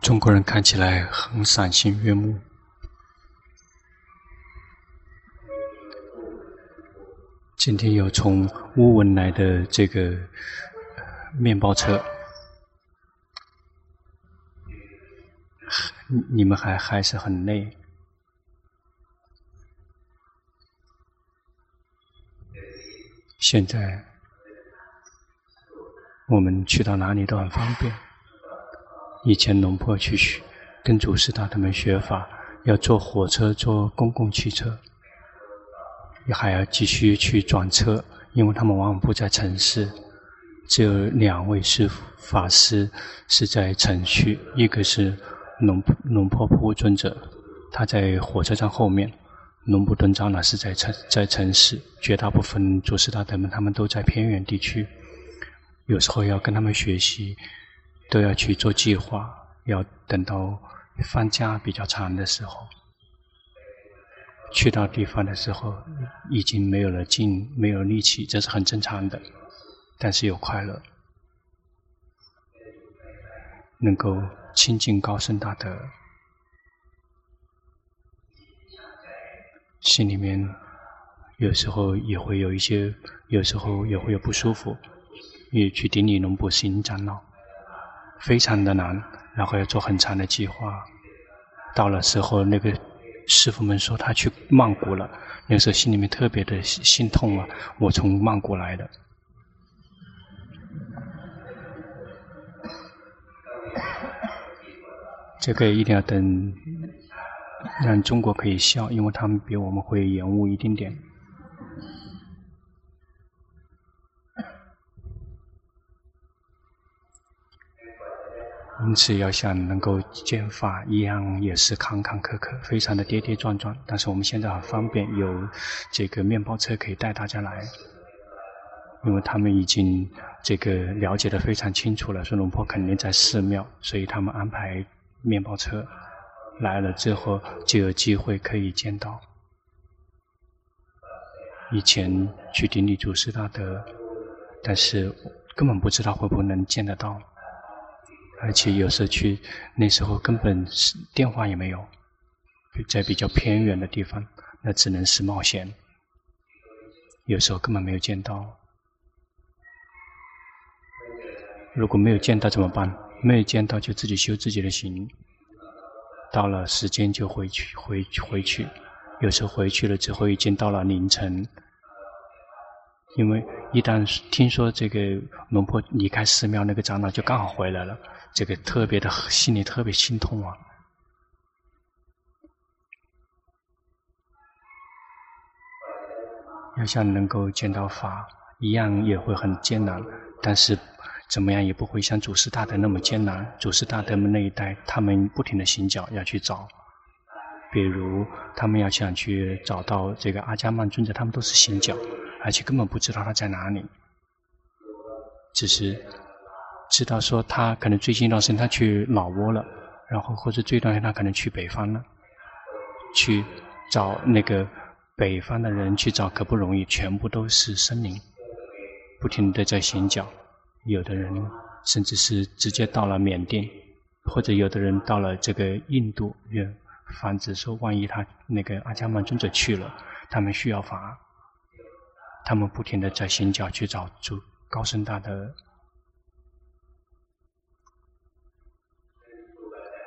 中国人看起来很赏心悦目。今天有从乌文来的这个面包车，你们还还是很累。现在我们去到哪里都很方便。以前龙坡去学，跟祖师大德们学法，要坐火车、坐公共汽车，还要继续去转车，因为他们往往不在城市。只有两位师父法师是在城区，一个是龙龙坡普尊者，他在火车站后面；龙布顿长老是在城在城市。绝大部分祖师大德们他们都在偏远地区，有时候要跟他们学习。都要去做计划，要等到放假比较长的时候，去到地方的时候，已经没有了劲，没有力气，这是很正常的。但是有快乐，能够亲近高僧大德，心里面有时候也会有一些，有时候也会有不舒服，也去顶礼龙布石英长老。非常的难，然后要做很长的计划。到了时候，那个师傅们说他去曼谷了，那时候心里面特别的心痛啊！我从曼谷来的，这个一定要等，让中国可以笑，因为他们比我们会延误一丁点。因此，要想能够见法，一样也是坎坎坷坷，非常的跌跌撞撞。但是我们现在很方便，有这个面包车可以带大家来，因为他们已经这个了解的非常清楚了，说龙坡肯定在寺庙，所以他们安排面包车来了之后，就有机会可以见到。以前去顶礼祖师大德，但是根本不知道会不会能见得到。而且有时候去，那时候根本是电话也没有，在比较偏远的地方，那只能是冒险。有时候根本没有见到。如果没有见到怎么办？没有见到就自己修自己的行，到了时间就回去，回回去。有时候回去了之后已经到了凌晨，因为一旦听说这个龙婆离开寺庙，那个长老就刚好回来了。这个特别的心里特别心痛啊！要想能够见到法，一样也会很艰难，但是怎么样也不会像祖师大德那么艰难。祖师大德们那一代，他们不停的行脚要去找，比如他们要想去找到这个阿伽曼尊者，他们都是行脚，而且根本不知道他在哪里，只是。知道说他可能最近一段时间他去老挝了，然后或者最段时间他可能去北方了，去找那个北方的人去找可不容易，全部都是森林，不停的在行脚，有的人甚至是直接到了缅甸，或者有的人到了这个印度，也防止说万一他那个阿伽曼尊者去了，他们需要法，他们不停的在寻找去找主高僧大德。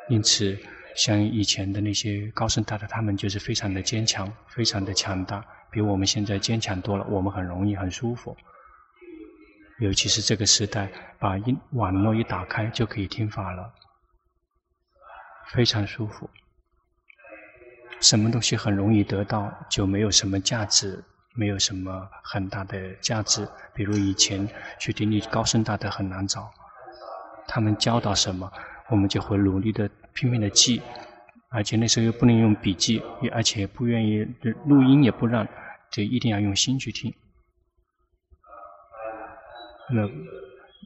因此，像以前的那些高僧大德，他们就是非常的坚强，非常的强大，比我们现在坚强多了。我们很容易很舒服，尤其是这个时代，把一网络一打开就可以听法了，非常舒服。什么东西很容易得到，就没有什么价值，没有什么很大的价值。比如以前去顶礼高僧大德很难找，他们教导什么？我们就会努力的拼命的记，而且那时候又不能用笔记，也而且不愿意录音也不让，就一定要用心去听。那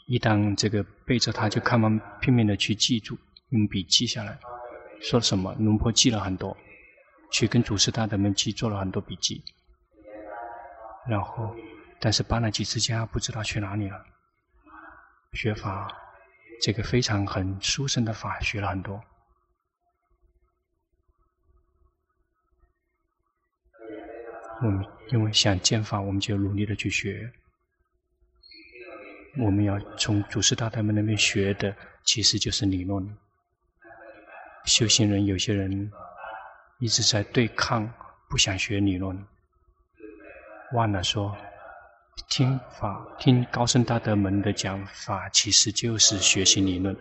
一旦这个背着他，就看完拼命的去记住，用笔记下来，说什么龙坡记了很多，去跟祖师大德们去做了很多笔记，然后但是搬了几次家，不知道去哪里了，学法。这个非常很殊胜的法学了很多。我们因为想见法，我们就努力的去学。我们要从祖师大德们那边学的，其实就是理论。修行人有些人一直在对抗，不想学理论，忘了说，听法、听高僧大德们的讲法，其实就是学习理论。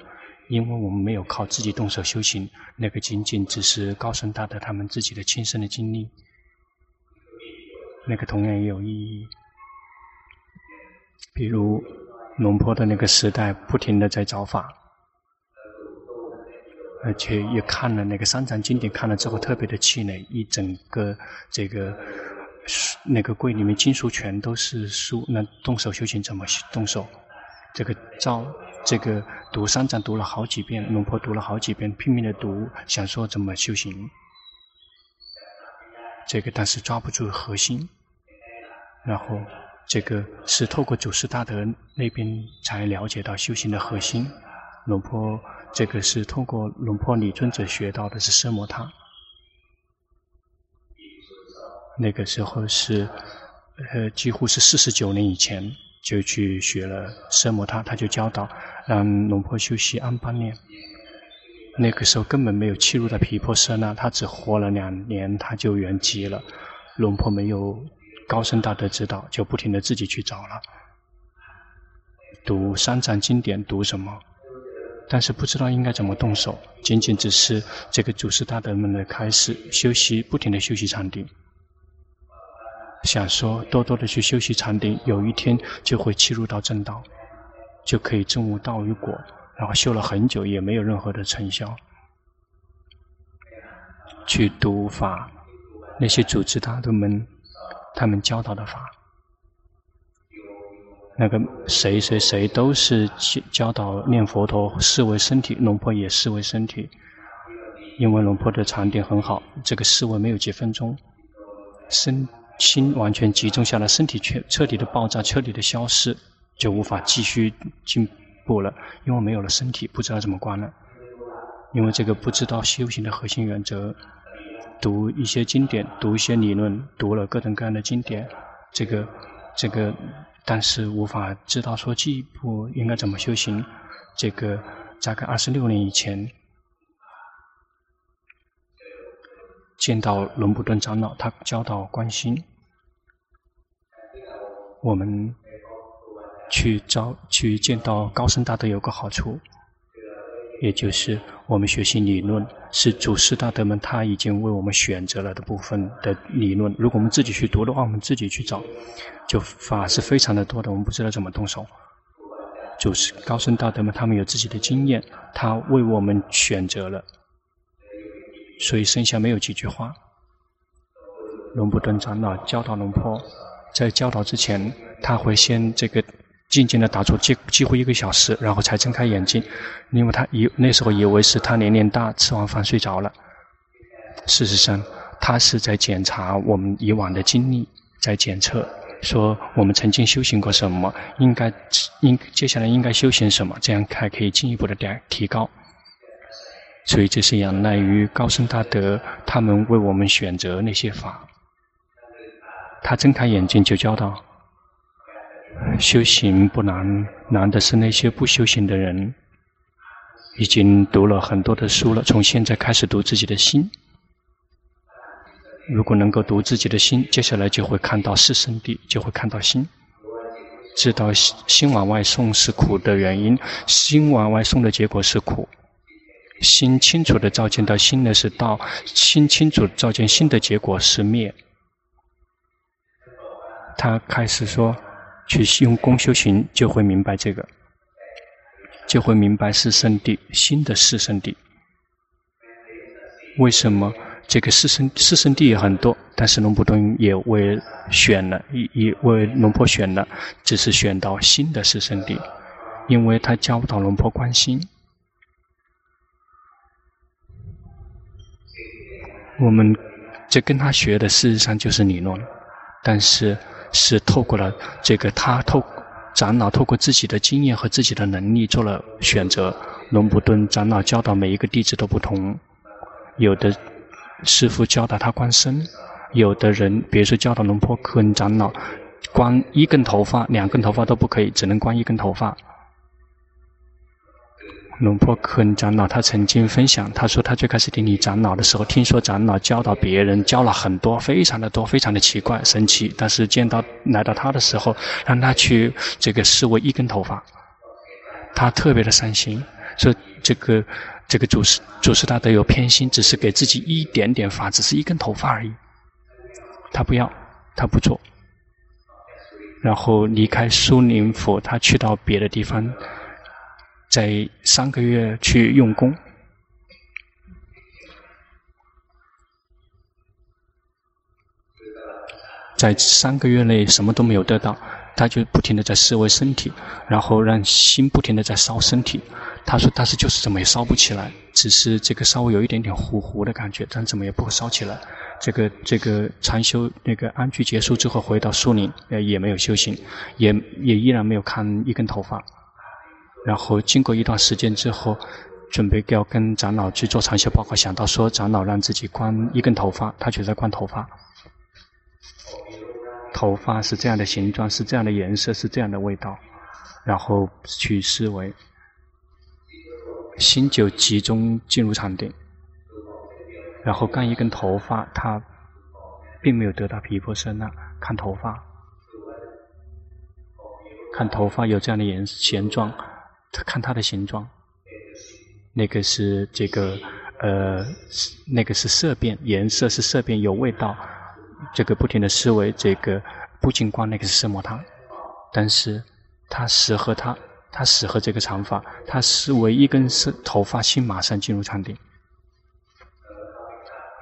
因为我们没有靠自己动手修行，那个仅仅只是高僧大德他们自己的亲身的经历。那个同样也有意义。比如龙坡的那个时代，不停的在找法，而且也看了那个三藏经典，看了之后特别的气馁。一整个这个那个柜里面经书全都是书，那动手修行怎么动手？这个照这个读三藏读了好几遍，龙婆读了好几遍，拼命的读，想说怎么修行。这个但是抓不住核心，然后这个是透过祖师大德那边才了解到修行的核心。龙坡这个是透过龙坡李尊者学到的是奢摩他，那个时候是呃几乎是四十九年以前就去学了奢摩他，他就教导让龙婆修习安般念。那个时候根本没有契入的皮婆舍那，他只活了两年，他就圆寂了。龙婆没有高僧大德指导，就不停的自己去找了，读三藏经典，读什么？但是不知道应该怎么动手，仅仅只是这个祖师大德们的开始修习，不停的修习禅定，想说多多的去修习禅定，有一天就会切入到正道，就可以证悟道与果。然后修了很久，也没有任何的成效。去读法，那些祖师大德们，他们教导的法，那个谁谁谁都是教导念佛陀，视为身体，龙婆也视为身体，因为龙婆的禅定很好，这个思维没有几分钟，身心完全集中下来，身体却彻底的爆炸，彻底的消失，就无法继续进。步了，因为没有了身体，不知道怎么关了。因为这个不知道修行的核心原则，读一些经典，读一些理论，读了各种各样的经典，这个这个，但是无法知道说进一步应该怎么修行。这个大概二十六年以前，见到伦布顿长老，他教导关心，我们。去找去见到高僧大德有个好处，也就是我们学习理论是祖师大德们他已经为我们选择了的部分的理论。如果我们自己去读的话，我们自己去找，就法是非常的多的，我们不知道怎么动手。祖师高僧大德们他们有自己的经验，他为我们选择了，所以剩下没有几句话。龙布顿长老教导龙坡，在教导之前，他会先这个。静静的打坐几几乎一个小时，然后才睁开眼睛，因为他以那时候以为是他年龄大，吃完饭睡着了。事实上，他是在检查我们以往的经历，在检测，说我们曾经修行过什么，应该应接下来应该修行什么，这样才可以进一步的点提高。所以这是仰赖于高僧大德，他们为我们选择那些法。他睁开眼睛就教导。修行不难，难的是那些不修行的人，已经读了很多的书了。从现在开始读自己的心，如果能够读自己的心，接下来就会看到四圣谛，就会看到心，知道心往外送是苦的原因，心往外送的结果是苦。心清楚的照见到心的是道，心清楚照见心的结果是灭。他开始说。去用功修行，就会明白这个，就会明白四圣谛，新的四圣谛。为什么这个四圣四圣地也很多，但是龙普顿也为选了，也也为龙婆选了，只是选到新的四圣地，因为他教导龙婆关心。我们这跟他学的事实上就是理论，但是。是透过了这个他透长老透过自己的经验和自己的能力做了选择。龙布顿长老教导每一个弟子都不同，有的师傅教导他观身，有的人，比如说教导龙坡坤长老，光一根头发、两根头发都不可以，只能光一根头发。龙坡坤长老他曾经分享，他说他最开始顶礼长老的时候，听说长老教导别人教了很多，非常的多，非常的奇怪神奇。但是见到来到他的时候，让他去这个视为一根头发，他特别的伤心，说这个这个祖师祖师大德有偏心，只是给自己一点点发，只是一根头发而已。他不要，他不做，然后离开苏宁府，他去到别的地方。在三个月去用功，在三个月内什么都没有得到，他就不停的在思维身体，然后让心不停的在烧身体。他说：“但是就是怎么也烧不起来，只是这个稍微有一点点糊糊的感觉，但怎么也不会烧起来。”这个这个禅修那个安居结束之后，回到树林，呃，也没有修行，也也依然没有看一根头发。然后经过一段时间之后，准备要跟长老去做长修报告，想到说长老让自己观一根头发，他就在观头发。头发是这样的形状，是这样的颜色，是这样的味道，然后去思维，心就集中进入禅定。然后看一根头发，他并没有得到毗婆舍那，看头发，看头发有这样的颜形状。他看它的形状，那个是这个呃，那个是色变，颜色是色变，有味道。这个不停的思维，这个不仅光那个是色摩他，但是他适合他，他适合这个禅法，他思维一根是头发，心马上进入禅定，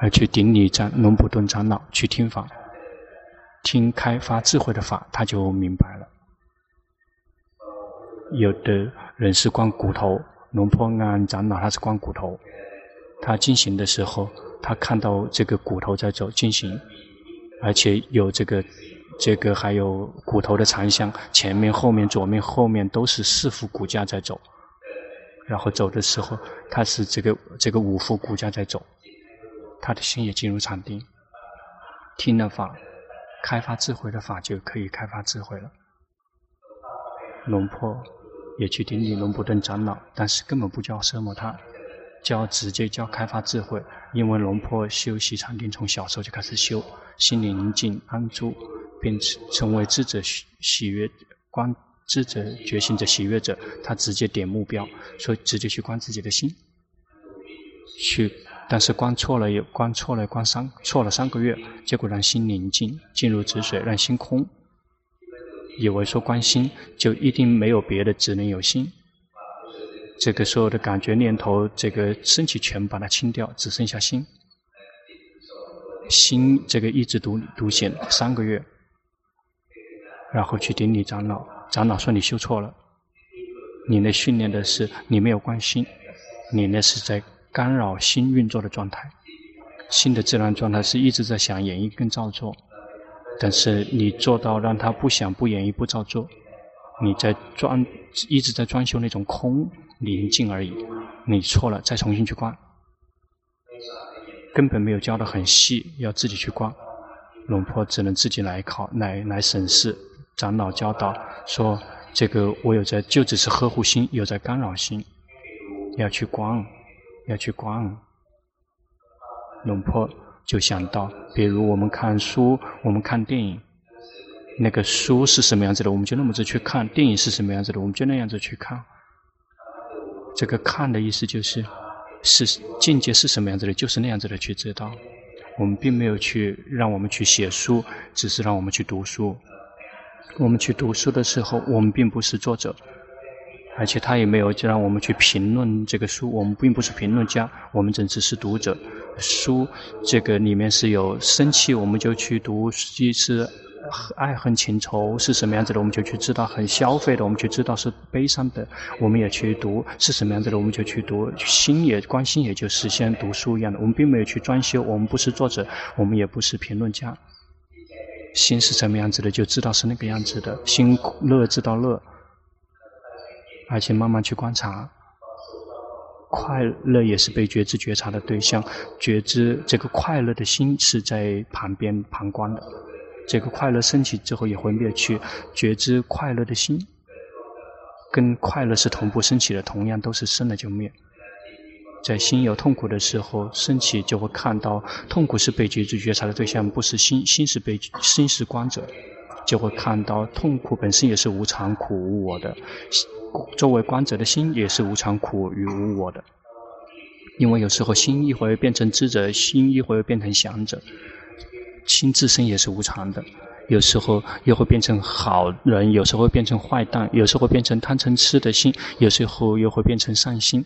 而去顶礼长龙普顿长老去听法，听开发智慧的法，他就明白了。有的。人是观骨头，龙坡安长老他是观骨头。他进行的时候，他看到这个骨头在走进行，而且有这个这个还有骨头的长相，前面、后面、左面、后面都是四副骨架在走。然后走的时候，他是这个这个五副骨架在走，他的心也进入禅定，听了法，开发智慧的法就可以开发智慧了。龙坡。也去顶礼龙布顿长老，但是根本不教奢摩他，教直接教开发智慧。因为龙坡修习禅定从小时候就开始修，心灵宁静安住，并成为智者喜喜悦观智者觉醒者喜悦者。他直接点目标，所以直接去观自己的心，去，但是观错了，也观错了，观三错了三个月，结果让心宁静，进入止水，让心空。以为说观心就一定没有别的，只能有心。这个所有的感觉念头，这个身体全把它清掉，只剩下心。心这个一直独独显三个月，然后去顶礼长老，长老说你修错了，你那训练的是你没有关心，你那是在干扰心运作的状态。心的自然状态是一直在想演绎跟造作。但是你做到让他不想、不言语、不照做，你在装一直在装修那种空宁静而已。你错了，再重新去观，根本没有教得很细，要自己去观。龙婆只能自己来考，来来审视。长老教导说：“这个我有在，就只是呵护心，有在干扰心，要去观，要去观。”龙婆。就想到，比如我们看书，我们看电影，那个书是什么样子的，我们就那么子去看；电影是什么样子的，我们就那样子去看。这个看的意思就是，是境界是什么样子的，就是那样子的去知道。我们并没有去让我们去写书，只是让我们去读书。我们去读书的时候，我们并不是作者。而且他也没有就让我们去评论这个书，我们并不是评论家，我们只是读者。书这个里面是有生气，我们就去读；即是爱恨情仇是什么样子的，我们就去知道；很消费的，我们就知道是悲伤的，我们也去读；是什么样子的，我们就去读。心也关心，也就是像读书一样的，我们并没有去装修，我们不是作者，我们也不是评论家。心是什么样子的，就知道是那个样子的。心乐知道乐，而且慢慢去观察，快乐也是被觉知觉察的对象。觉知这个快乐的心是在旁边旁观的，这个快乐升起之后也会灭去。觉知快乐的心跟快乐是同步升起的，同样都是生了就灭。在心有痛苦的时候升起，就会看到痛苦是被觉知觉察的对象，不是心。心是被心是观者，就会看到痛苦本身也是无常、苦、无我的。作为观者的心也是无常、苦与无我的。因为有时候心一会变成知者，心一会变成想者。心自身也是无常的，有时候又会变成好人，有时候会变成坏蛋，有时候会变成贪嗔痴的心，有时候又会变成善心。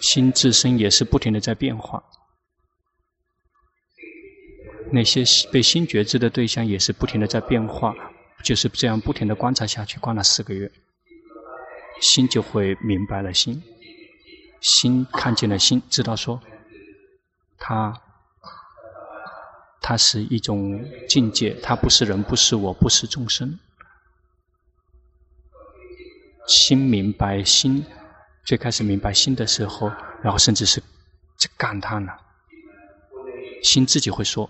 心自身也是不停的在变化，那些被心觉知的对象也是不停的在变化，就是这样不停的观察下去，观了四个月，心就会明白了心，心看见了心，知道说，它，它是一种境界，它不是人，不是我，不是众生，心明白心。最开始明白心的时候，然后甚至是感叹了，心自己会说，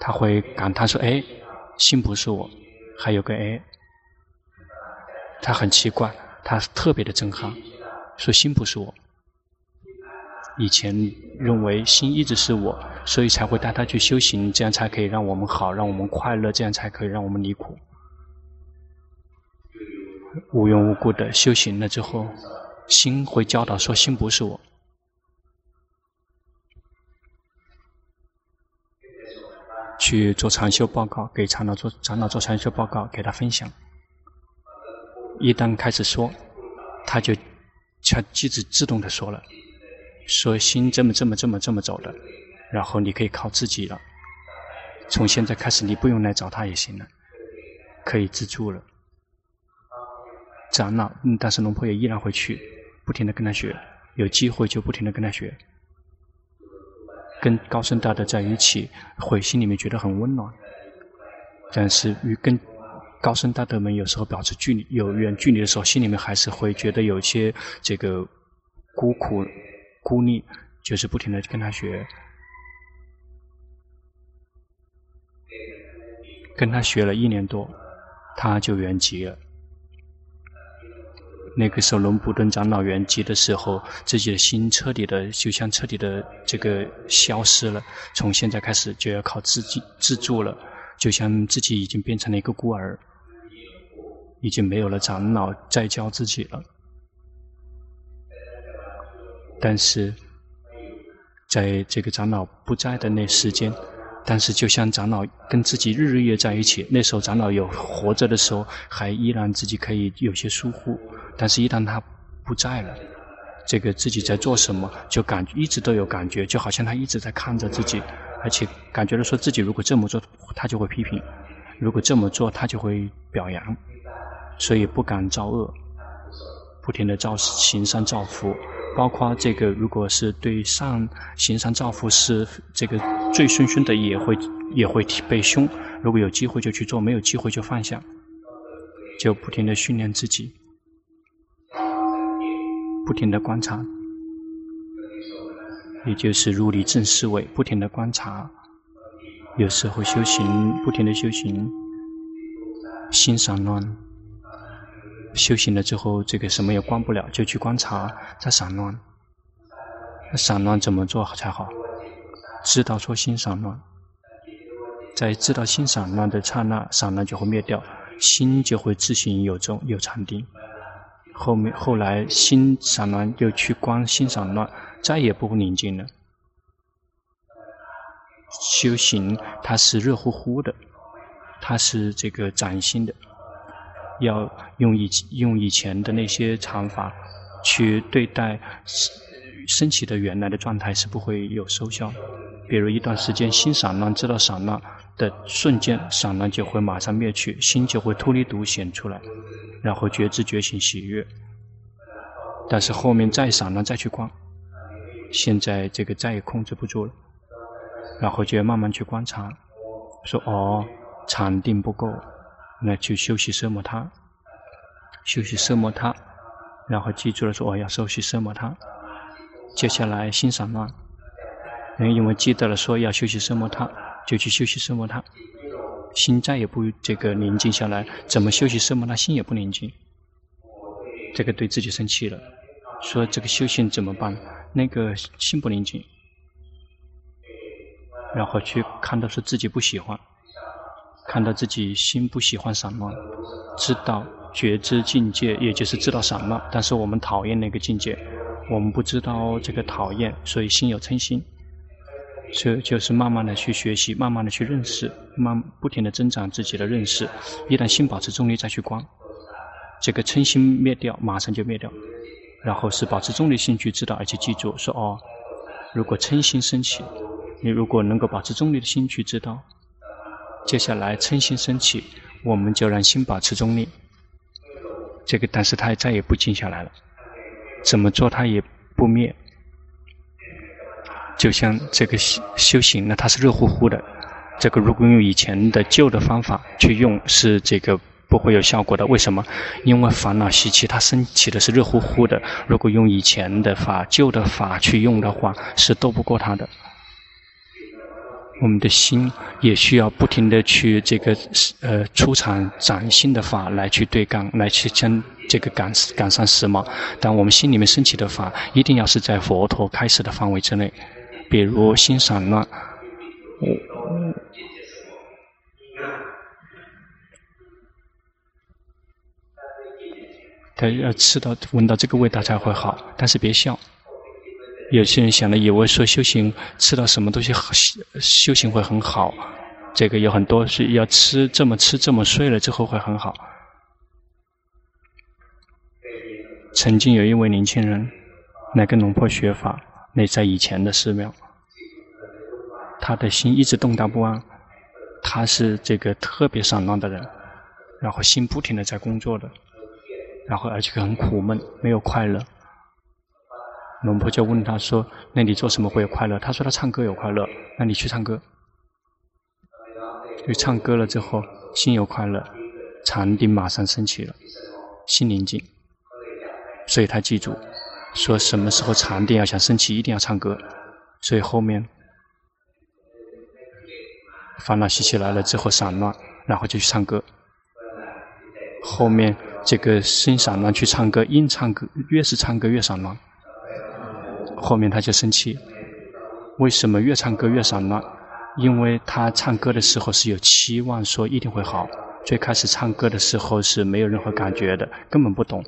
他会感叹说：“哎，心不是我。”还有个哎，他很奇怪，他特别的震撼，说心不是我。以前认为心一直是我，所以才会带他去修行，这样才可以让我们好，让我们快乐，这样才可以让我们离苦。无缘无故的修行了之后，心会教导说：“心不是我。”去做禅修报告，给长老做长老做禅修报告，给他分享。一旦开始说，他就他机子自动的说了，说心这么这么这么这么走的，然后你可以靠自己了。从现在开始，你不用来找他也行了，可以自助了。长老，嗯，但是龙婆也依然会去，不停的跟他学，有机会就不停的跟他学，跟高僧大德在一起，会心里面觉得很温暖。但是与跟高僧大德们有时候保持距离，有远距离的时候，心里面还是会觉得有些这个孤苦、孤立，就是不停的跟他学，跟他学了一年多，他就圆寂了。那个时候，龙普顿长老圆寂的时候，自己的心彻底的，就像彻底的这个消失了。从现在开始就要靠自己自助了，就像自己已经变成了一个孤儿，已经没有了长老再教自己了。但是，在这个长老不在的那时间。但是，就像长老跟自己日日夜在一起，那时候长老有活着的时候，还依然自己可以有些疏忽。但是，一旦他不在了，这个自己在做什么，就感觉一直都有感觉，就好像他一直在看着自己，而且感觉到说自己如果这么做，他就会批评；如果这么做，他就会表扬，所以不敢造恶，不停的造行善造福。包括这个，如果是对上行善造福是这个醉醺醺的，也会也会被凶。如果有机会就去做，没有机会就放下，就不停的训练自己，不停的观察，也就是入理正思维，不停的观察。有时候修行，不停的修行，心散乱。修行了之后，这个什么也观不了，就去观察在散乱。散乱怎么做才好？知道说心散乱，在知道心散乱的刹那，散乱就会灭掉，心就会自行有中有禅定。后面后来心散乱又去观心散乱，再也不宁静了。修行它是热乎乎的，它是这个崭新的。要用以用以前的那些禅法去对待升起的原来的状态是不会有收效。比如一段时间心散乱，知道散乱的瞬间，散乱就会马上灭去，心就会脱离独显出来，然后觉知觉醒喜悦。但是后面再散乱再去观，现在这个再也控制不住了，然后就要慢慢去观察，说哦，禅定不够，那去休息奢摩他，休息奢摩他，然后记住了说我、哦、要休息奢摩他。接下来心散乱，因为记得了说要休息奢摩他，就去休息奢摩他，心再也不这个宁静下来，怎么休息奢摩他，心也不宁静，这个对自己生气了，说这个修行怎么办？那个心不宁静。然后去看到说自己不喜欢，看到自己心不喜欢散乱，知道觉知境界，也就是知道散乱。但是我们讨厌那个境界，我们不知道这个讨厌，所以心有嗔心。所以就是慢慢的去学习，慢慢的去认识，慢不停的增长自己的认识。一旦心保持中立，再去观，这个嗔心灭掉，马上就灭掉。然后是保持中立心去知道，而且记住说哦，如果嗔心升起。你如果能够保持中立的心去知道，接下来嗔心升起，我们就让心保持中立。这个，但是它再也不静下来了，怎么做它也不灭。就像这个修修行呢，它是热乎乎的。这个如果用以前的旧的方法去用，是这个不会有效果的。为什么？因为烦恼习气它升起的是热乎乎的。如果用以前的法、旧的法去用的话，是斗不过它的。我们的心也需要不停的去这个呃出场崭新的法来去对抗，来去将这个赶赶上时髦。但我们心里面升起的法，一定要是在佛陀开始的范围之内。比如心散乱，他要吃到闻到这个味道才会好，但是别笑。有些人想了以为说修行吃到什么东西好，修行会很好，这个有很多是要吃这么吃这么睡了之后会很好。曾经有一位年轻人来跟龙婆学法，那在以前的寺庙，他的心一直动荡不安，他是这个特别散乱的人，然后心不停的在工作的，然后而且很苦闷，没有快乐。龙婆就问他说：“那你做什么会有快乐？”他说：“他唱歌有快乐。”那你去唱歌，去唱歌了之后，心有快乐，禅定马上升起了，心宁静。所以他记住，说什么时候禅定要想升起，一定要唱歌。所以后面烦恼习气来了之后散乱，然后就去唱歌。后面这个心散乱去唱歌，硬唱歌，越是唱歌越散乱。后面他就生气，为什么越唱歌越散乱？因为他唱歌的时候是有期望，说一定会好。最开始唱歌的时候是没有任何感觉的，根本不懂。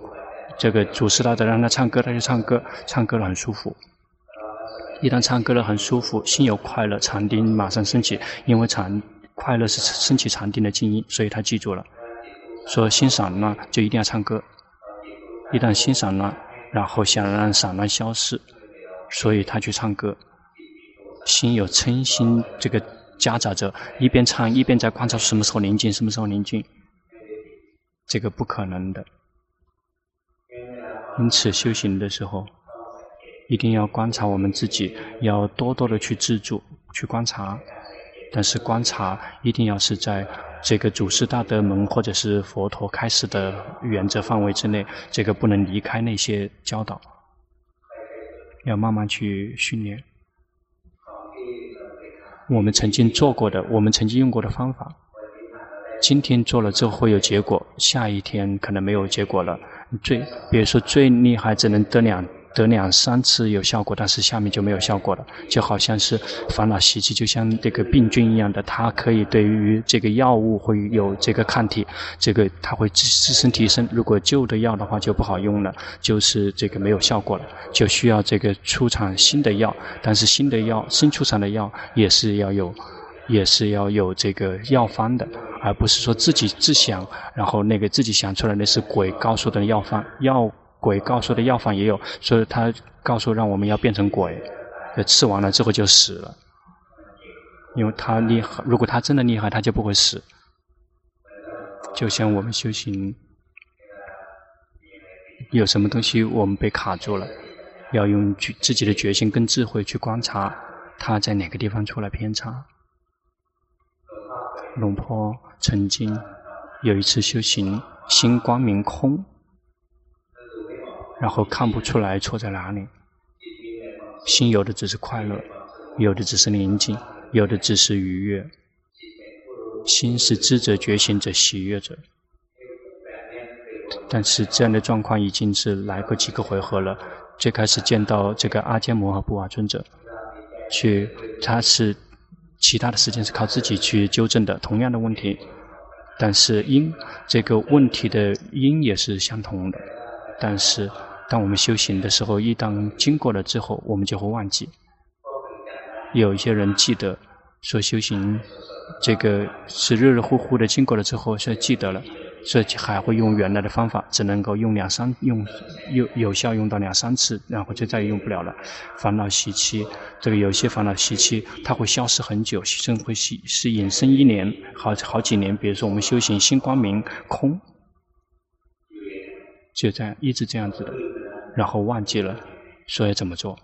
这个祖师大德让他唱歌，他就唱歌，唱歌了很舒服。一旦唱歌了很舒服，心有快乐，禅定马上升起。因为禅快乐是升起禅定的静音，所以他记住了，说心散乱就一定要唱歌。一旦心散乱，然后想让散乱消失。所以他去唱歌，心有嗔心，这个夹杂着，一边唱一边在观察什么时候宁静，什么时候宁静，这个不可能的。因此修行的时候，一定要观察我们自己，要多多的去自助，去观察。但是观察一定要是在这个祖师大德们或者是佛陀开始的原则范围之内，这个不能离开那些教导。要慢慢去训练。我们曾经做过的，我们曾经用过的方法，今天做了之后会有结果，下一天可能没有结果了。最，比如说最厉害只能得两。得两三次有效果，但是下面就没有效果了，就好像是烦恼习气，就像这个病菌一样的，它可以对于这个药物会有这个抗体，这个它会自自身提升。如果旧的药的话就不好用了，就是这个没有效果了，就需要这个出厂新的药。但是新的药，新出厂的药也是要有，也是要有这个药方的，而不是说自己自想，然后那个自己想出来的是鬼告诉的药方药。鬼告诉的药方也有，所以他告诉让我们要变成鬼，吃完了之后就死了。因为他厉害，如果他真的厉害，他就不会死。就像我们修行，有什么东西我们被卡住了，要用自己的决心跟智慧去观察，他在哪个地方出了偏差。龙坡曾经有一次修行，心光明空，然后看不出来错在哪里。心有的只是快乐，有的只是宁静，有的只是愉悦。心是知者、觉醒者、喜悦者。但是这样的状况已经是来过几个回合了。最开始见到这个阿迦摩和布瓦尊者，去他是其他的时间是靠自己去纠正的同样的问题，但是因这个问题的因也是相同的。但是当我们修行的时候，一旦经过了之后，我们就会忘记。有一些人记得说修行这个是热热乎乎的，经过了之后是记得了。所以还会用原来的方法，只能够用两三用有有效用到两三次，然后就再也用不了了。烦恼习气，这个有些烦恼习气，它会消失很久，甚至会是是隐身一年，好好几年。比如说我们修行心光明空，就这样一直这样子的，然后忘记了，所以怎么做？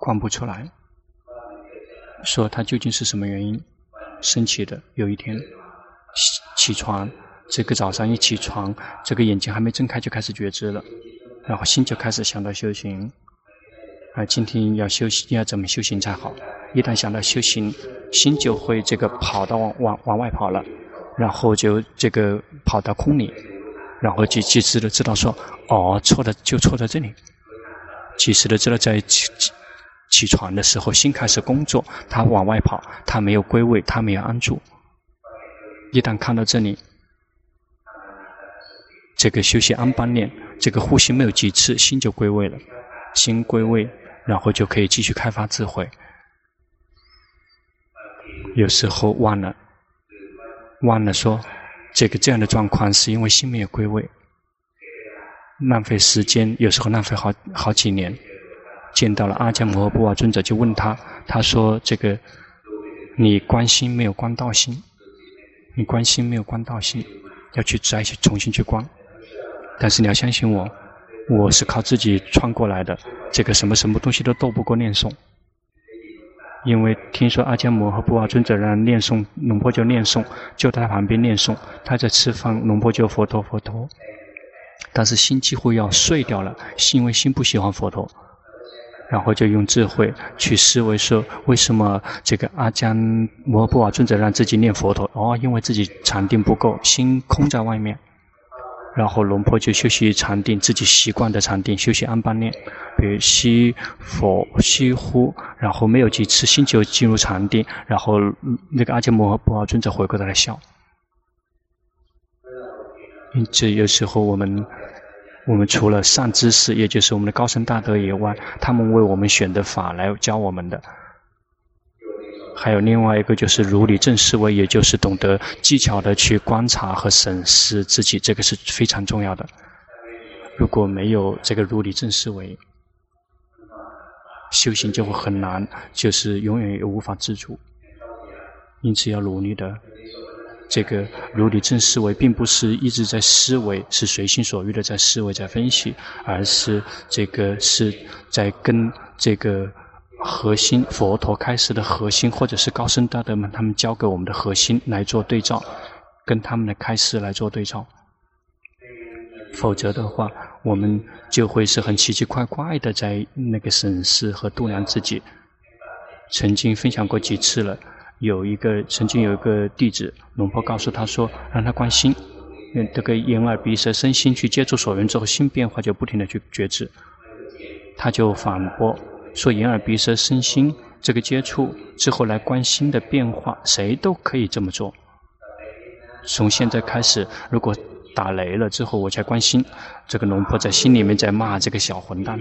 观不出来，说他究竟是什么原因升起的？有一天。起床，这个早上一起床，这个眼睛还没睁开就开始觉知了，然后心就开始想到修行，啊，今天要修行，要怎么修行才好？一旦想到修行，心就会这个跑到往往往外跑了，然后就这个跑到空里，然后就及时的知道说，哦，错的就错在这里，及时的知道在起起床的时候，心开始工作，他往外跑，他没有归位，他没有安住。一旦看到这里，这个休息安般念，这个呼吸没有几次，心就归位了。心归位，然后就可以继续开发智慧。有时候忘了，忘了说，这个这样的状况是因为心没有归位，浪费时间，有时候浪费好好几年。见到了阿迦摩诃布瓦尊者，就问他，他说：“这个你观心没有观道心。”你观心没有观道心，要去再去重新去观。但是你要相信我，我是靠自己穿过来的。这个什么什么东西都斗不过念诵。因为听说阿迦摩诃布瓦尊者让念诵，龙婆就念诵，就在他旁边念诵。他在吃饭，龙婆就佛陀佛陀。但是心几乎要碎掉了，是因为心不喜欢佛陀。然后就用智慧去思维说，为什么这个阿迦摩诃布瓦尊者让自己念佛陀？哦，因为自己禅定不够，心空在外面。然后龙婆就休息禅定，自己习惯的禅定，休息安般念，比如吸佛吸呼，然后没有几次心就进入禅定，然后那个阿迦摩诃布瓦尊者回过头来笑。因此有时候我们。我们除了善知识，也就是我们的高僧大德以外，他们为我们选的法来教我们的。还有另外一个就是如理正思维，也就是懂得技巧的去观察和审视自己，这个是非常重要的。如果没有这个如理正思维，修行就会很难，就是永远也无法自主。因此要努力的。这个如理正思维，并不是一直在思维，是随心所欲的在思维、在分析，而是这个是在跟这个核心佛陀开示的核心，或者是高僧大德们他们教给我们的核心来做对照，跟他们的开示来做对照。否则的话，我们就会是很奇奇怪怪的在那个审视和度量自己。曾经分享过几次了。有一个曾经有一个弟子，龙婆告诉他说，让他观心，用这个眼耳鼻舌身心去接触所缘之后，心变化就不停的去觉知。他就反驳说，眼耳鼻舌身心这个接触之后来观心的变化，谁都可以这么做。从现在开始，如果打雷了之后我才关心，这个龙婆在心里面在骂这个小混蛋，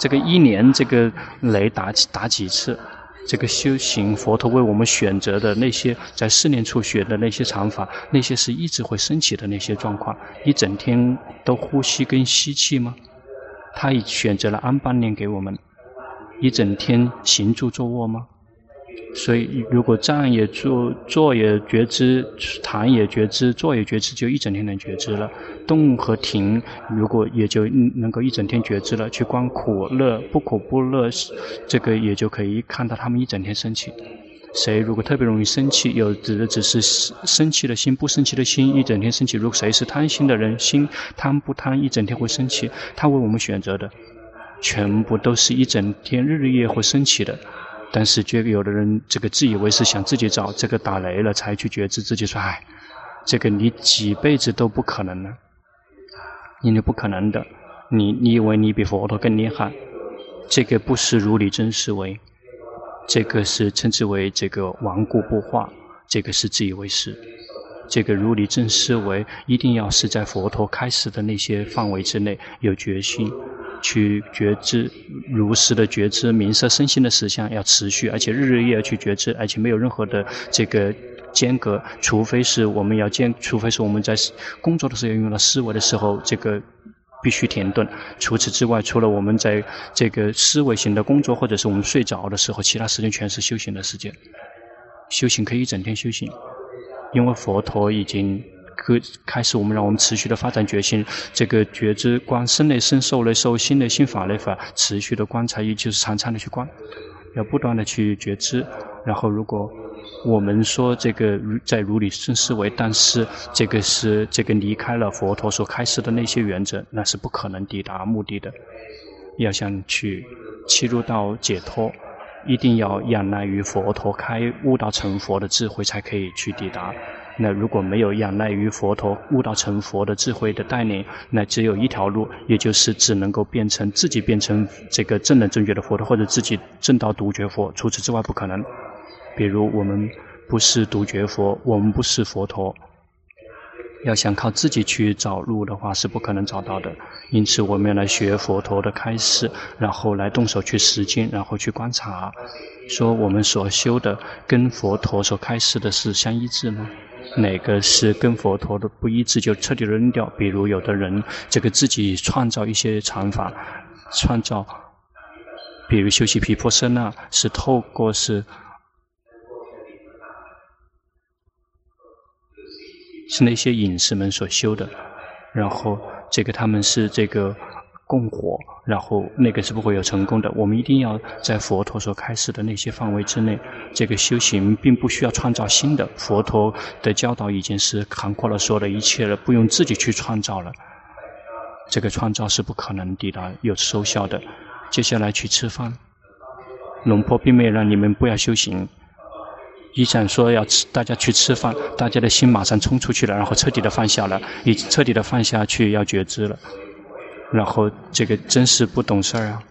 这个一年这个雷打打几次？这个修行佛陀为我们选择的那些在四年处学的那些禅法，那些是一直会升起的那些状况，一整天都呼吸跟吸气吗？他已选择了安般念给我们，一整天行住坐卧吗？所以，如果站也坐，坐也觉知，躺也觉知，坐也觉知，就一整天能觉知了。动和停，如果也就能够一整天觉知了。去观苦乐，不苦不乐，这个也就可以看到他们一整天升起。谁如果特别容易生气，有指的只是生气的心，不生气的心，一整天生气。如果谁是贪心的人，心贪不贪，一整天会生气。他为我们选择的，全部都是一整天日日夜夜会升起的。但是，觉有的人这个自以为是，想自己找这个打雷了才去觉知自己说，哎，这个你几辈子都不可能呢，因为不可能的。你你以为你比佛陀更厉害？这个不是如理真思维。这个是称之为这个顽固不化，这个是自以为是。这个如理真思维，一定要是在佛陀开始的那些范围之内有决心，去觉知如实的觉知名色身心的实相要持续，而且日日夜夜去觉知，而且没有任何的这个间隔，除非是我们要间，除非是我们在工作的时候用到思维的时候，这个。必须停顿。除此之外，除了我们在这个思维型的工作，或者是我们睡着的时候，其他时间全是修行的时间。修行可以一整天修行，因为佛陀已经开开始我们让我们持续的发展决心。这个觉知观身内身、受内受、心内心、法内法，持续的观察，也就是常常的去观，要不断的去觉知。然后如果。我们说这个在如理生思维，但是这个是这个离开了佛陀所开示的那些原则，那是不可能抵达目的的。要想去切入到解脱，一定要仰赖于佛陀开悟道成佛的智慧才可以去抵达。那如果没有仰赖于佛陀悟道成佛的智慧的带领，那只有一条路，也就是只能够变成自己变成这个正等正觉的佛陀，或者自己正到独觉佛，除此之外不可能。比如我们不是独觉佛，我们不是佛陀，要想靠自己去找路的话是不可能找到的。因此，我们要来学佛陀的开示，然后来动手去实践，然后去观察，说我们所修的跟佛陀所开示的是相一致吗？哪个是跟佛陀的不一致，就彻底扔掉。比如有的人这个自己创造一些禅法，创造，比如修习毗婆舍那，是透过是。是那些隐士们所修的，然后这个他们是这个供火，然后那个是不会有成功的。我们一定要在佛陀所开始的那些范围之内，这个修行并不需要创造新的。佛陀的教导已经是涵括了所有的一切了，不用自己去创造了。这个创造是不可能抵达有收效的。接下来去吃饭，龙婆并没有让你们不要修行。一想说要吃，大家去吃饭，大家的心马上冲出去了，然后彻底的放下了，已经彻底的放下去要觉知了，然后这个真是不懂事儿啊！